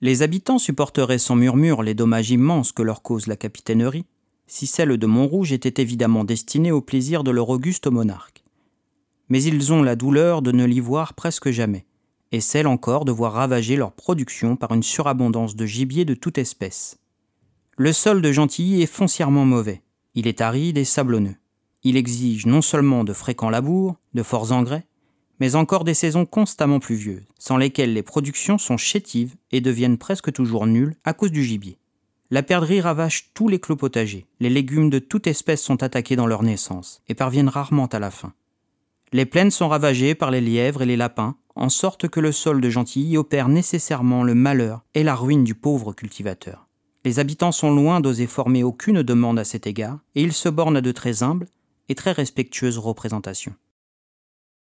Les habitants supporteraient sans murmure les dommages immenses que leur cause la capitainerie, si celle de Montrouge était évidemment destinée au plaisir de leur auguste monarque. Mais ils ont la douleur de ne l'y voir presque jamais, et celle encore de voir ravager leur production par une surabondance de gibier de toute espèce. Le sol de Gentilly est foncièrement mauvais, il est aride et sablonneux. Il exige non seulement de fréquents labours, de forts engrais, mais encore des saisons constamment pluvieuses, sans lesquelles les productions sont chétives et deviennent presque toujours nulles à cause du gibier. La perdrix ravage tous les clos potagers, les légumes de toute espèce sont attaqués dans leur naissance, et parviennent rarement à la fin. Les plaines sont ravagées par les lièvres et les lapins, en sorte que le sol de Gentilly opère nécessairement le malheur et la ruine du pauvre cultivateur. Les habitants sont loin d'oser former aucune demande à cet égard, et ils se bornent à de très humbles et très respectueuses représentations.